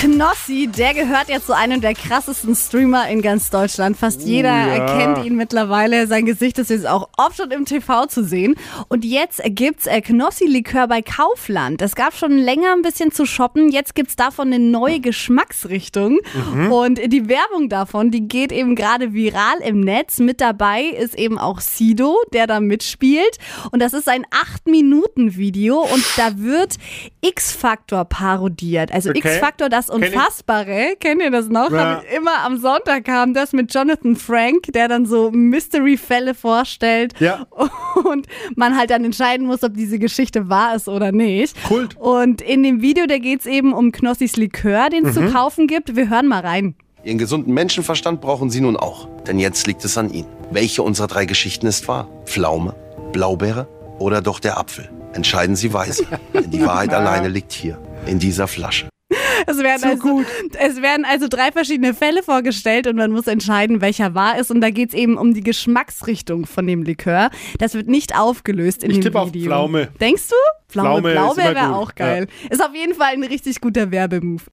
Knossi, der gehört jetzt zu einem der krassesten Streamer in ganz Deutschland. Fast jeder ja. erkennt ihn mittlerweile. Sein Gesicht ist jetzt auch oft schon im TV zu sehen. Und jetzt gibt's äh, Knossi-Likör bei Kaufland. Es gab schon länger ein bisschen zu shoppen. Jetzt gibt's davon eine neue Geschmacksrichtung. Und die Werbung davon, die geht eben gerade viral im Netz. Mit dabei ist eben auch Sido, der da mitspielt. Und das ist ein 8-Minuten-Video. Und da wird X-Factor parodiert. Also Okay. X-Factor, das. Unfassbare. Kennt ihr das noch? Ja. Immer am Sonntag kam das mit Jonathan Frank, der dann so Mystery-Fälle vorstellt. Ja. Und man halt dann entscheiden muss, ob diese Geschichte wahr ist oder nicht. Kult. Und in dem Video, da geht's eben um Knossis Likör, den es Mhm. zu kaufen gibt. Wir hören mal rein. Ihren gesunden Menschenverstand brauchen Sie nun auch. Denn jetzt liegt es an Ihnen. Welche unserer drei Geschichten ist wahr? Pflaume, Blaubeere oder doch der Apfel? Entscheiden Sie weise. Denn die Wahrheit alleine liegt hier, in dieser Flasche. Es werden, also, es werden also drei verschiedene Fälle vorgestellt und man muss entscheiden, welcher wahr ist. Und da geht's eben um die Geschmacksrichtung von dem Likör. Das wird nicht aufgelöst in Ich dem tippe auf Video. Pflaume. Denkst du? Pflaume, Pflaume immer wäre gut, auch geil. Ist auf jeden Fall ein richtig guter Werbemove.